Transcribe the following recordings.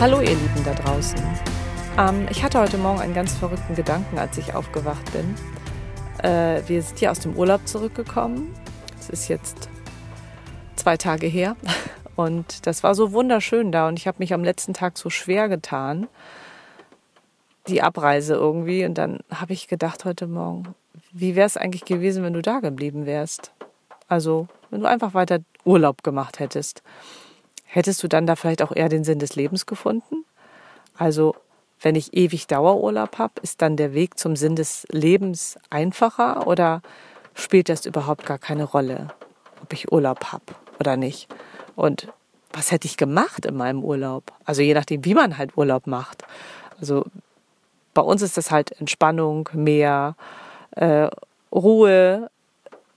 Hallo ihr Lieben da draußen. Ähm, ich hatte heute Morgen einen ganz verrückten Gedanken, als ich aufgewacht bin. Äh, wir sind hier aus dem Urlaub zurückgekommen. Es ist jetzt zwei Tage her und das war so wunderschön da und ich habe mich am letzten Tag so schwer getan, die Abreise irgendwie. Und dann habe ich gedacht heute Morgen, wie wäre es eigentlich gewesen, wenn du da geblieben wärst? Also, wenn du einfach weiter Urlaub gemacht hättest. Hättest du dann da vielleicht auch eher den Sinn des Lebens gefunden? Also, wenn ich ewig Dauerurlaub habe, ist dann der Weg zum Sinn des Lebens einfacher oder spielt das überhaupt gar keine Rolle, ob ich Urlaub habe oder nicht? Und was hätte ich gemacht in meinem Urlaub? Also je nachdem, wie man halt Urlaub macht. Also bei uns ist das halt Entspannung, Meer, äh, Ruhe,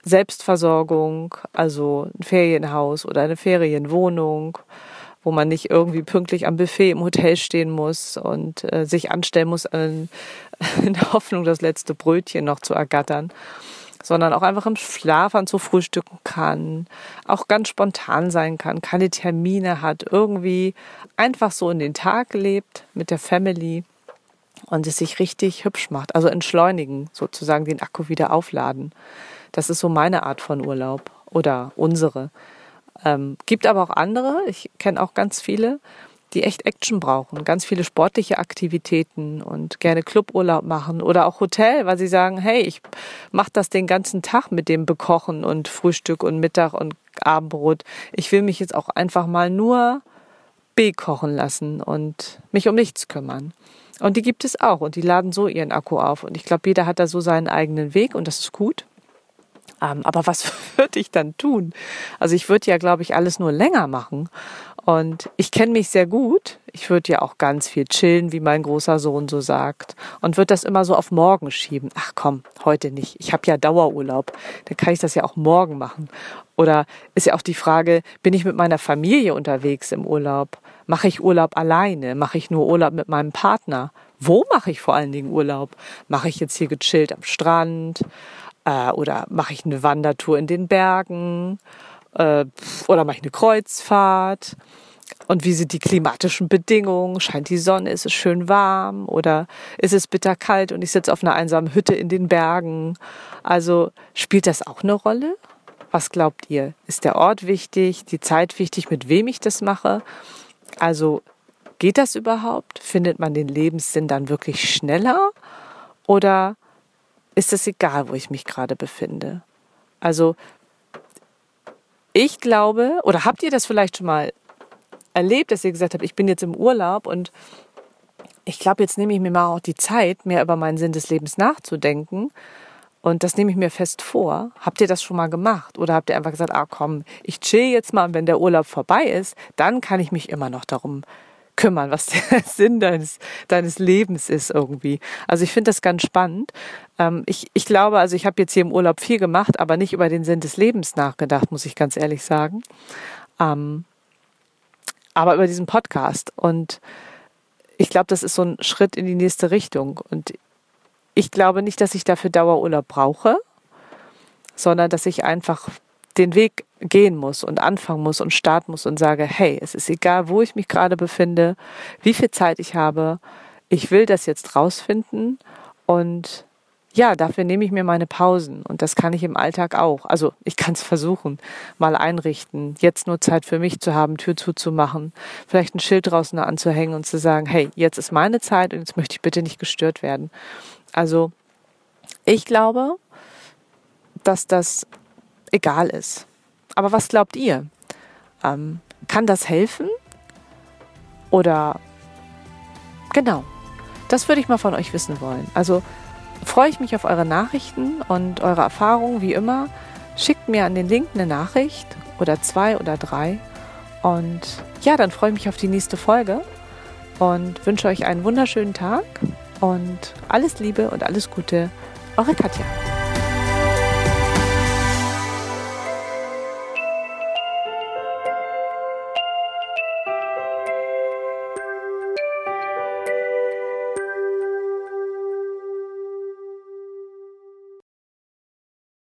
Selbstversorgung, also ein Ferienhaus oder eine Ferienwohnung, wo man nicht irgendwie pünktlich am Buffet im Hotel stehen muss und äh, sich anstellen muss, in, in der Hoffnung, das letzte Brötchen noch zu ergattern, sondern auch einfach im Schlafanzug frühstücken kann, auch ganz spontan sein kann, keine Termine hat, irgendwie einfach so in den Tag lebt mit der Family und es sich richtig hübsch macht. Also entschleunigen, sozusagen den Akku wieder aufladen. Das ist so meine Art von Urlaub oder unsere. Ähm, gibt aber auch andere, ich kenne auch ganz viele, die echt Action brauchen, ganz viele sportliche Aktivitäten und gerne Cluburlaub machen oder auch Hotel, weil sie sagen, hey, ich mache das den ganzen Tag mit dem Bekochen und Frühstück und Mittag und Abendbrot. Ich will mich jetzt auch einfach mal nur bekochen lassen und mich um nichts kümmern. Und die gibt es auch und die laden so ihren Akku auf. Und ich glaube, jeder hat da so seinen eigenen Weg und das ist gut. Aber was würde ich dann tun? Also ich würde ja, glaube ich, alles nur länger machen. Und ich kenne mich sehr gut. Ich würde ja auch ganz viel chillen, wie mein großer Sohn so sagt. Und würde das immer so auf morgen schieben. Ach komm, heute nicht. Ich habe ja Dauerurlaub. Dann kann ich das ja auch morgen machen. Oder ist ja auch die Frage, bin ich mit meiner Familie unterwegs im Urlaub? Mache ich Urlaub alleine? Mache ich nur Urlaub mit meinem Partner? Wo mache ich vor allen Dingen Urlaub? Mache ich jetzt hier gechillt am Strand? Äh, oder mache ich eine Wandertour in den Bergen? Äh, oder mache ich eine Kreuzfahrt? Und wie sind die klimatischen Bedingungen? Scheint die Sonne? Ist es schön warm? Oder ist es bitterkalt und ich sitze auf einer einsamen Hütte in den Bergen? Also spielt das auch eine Rolle? Was glaubt ihr? Ist der Ort wichtig? Die Zeit wichtig? Mit wem ich das mache? Also geht das überhaupt? Findet man den Lebenssinn dann wirklich schneller? Oder ist es egal, wo ich mich gerade befinde? Also ich glaube, oder habt ihr das vielleicht schon mal erlebt, dass ihr gesagt habt, ich bin jetzt im Urlaub und ich glaube, jetzt nehme ich mir mal auch die Zeit, mehr über meinen Sinn des Lebens nachzudenken. Und das nehme ich mir fest vor. Habt ihr das schon mal gemacht? Oder habt ihr einfach gesagt, ah komm, ich chill jetzt mal und wenn der Urlaub vorbei ist, dann kann ich mich immer noch darum kümmern, was der Sinn deines, deines Lebens ist irgendwie. Also ich finde das ganz spannend. Ähm, ich, ich glaube, also ich habe jetzt hier im Urlaub viel gemacht, aber nicht über den Sinn des Lebens nachgedacht, muss ich ganz ehrlich sagen. Ähm, aber über diesen Podcast. Und ich glaube, das ist so ein Schritt in die nächste Richtung. Und ich glaube nicht, dass ich dafür Dauerurlaub brauche, sondern dass ich einfach den Weg gehen muss und anfangen muss und starten muss und sage, hey, es ist egal, wo ich mich gerade befinde, wie viel Zeit ich habe, ich will das jetzt rausfinden und ja, dafür nehme ich mir meine Pausen und das kann ich im Alltag auch. Also ich kann es versuchen, mal einrichten, jetzt nur Zeit für mich zu haben, Tür zuzumachen, vielleicht ein Schild draußen anzuhängen und zu sagen, hey, jetzt ist meine Zeit und jetzt möchte ich bitte nicht gestört werden. Also ich glaube, dass das egal ist. Aber was glaubt ihr? Ähm, kann das helfen? Oder genau, das würde ich mal von euch wissen wollen. Also freue ich mich auf eure Nachrichten und eure Erfahrungen wie immer. Schickt mir an den Link eine Nachricht oder zwei oder drei. Und ja, dann freue ich mich auf die nächste Folge und wünsche euch einen wunderschönen Tag und alles Liebe und alles Gute. Eure Katja.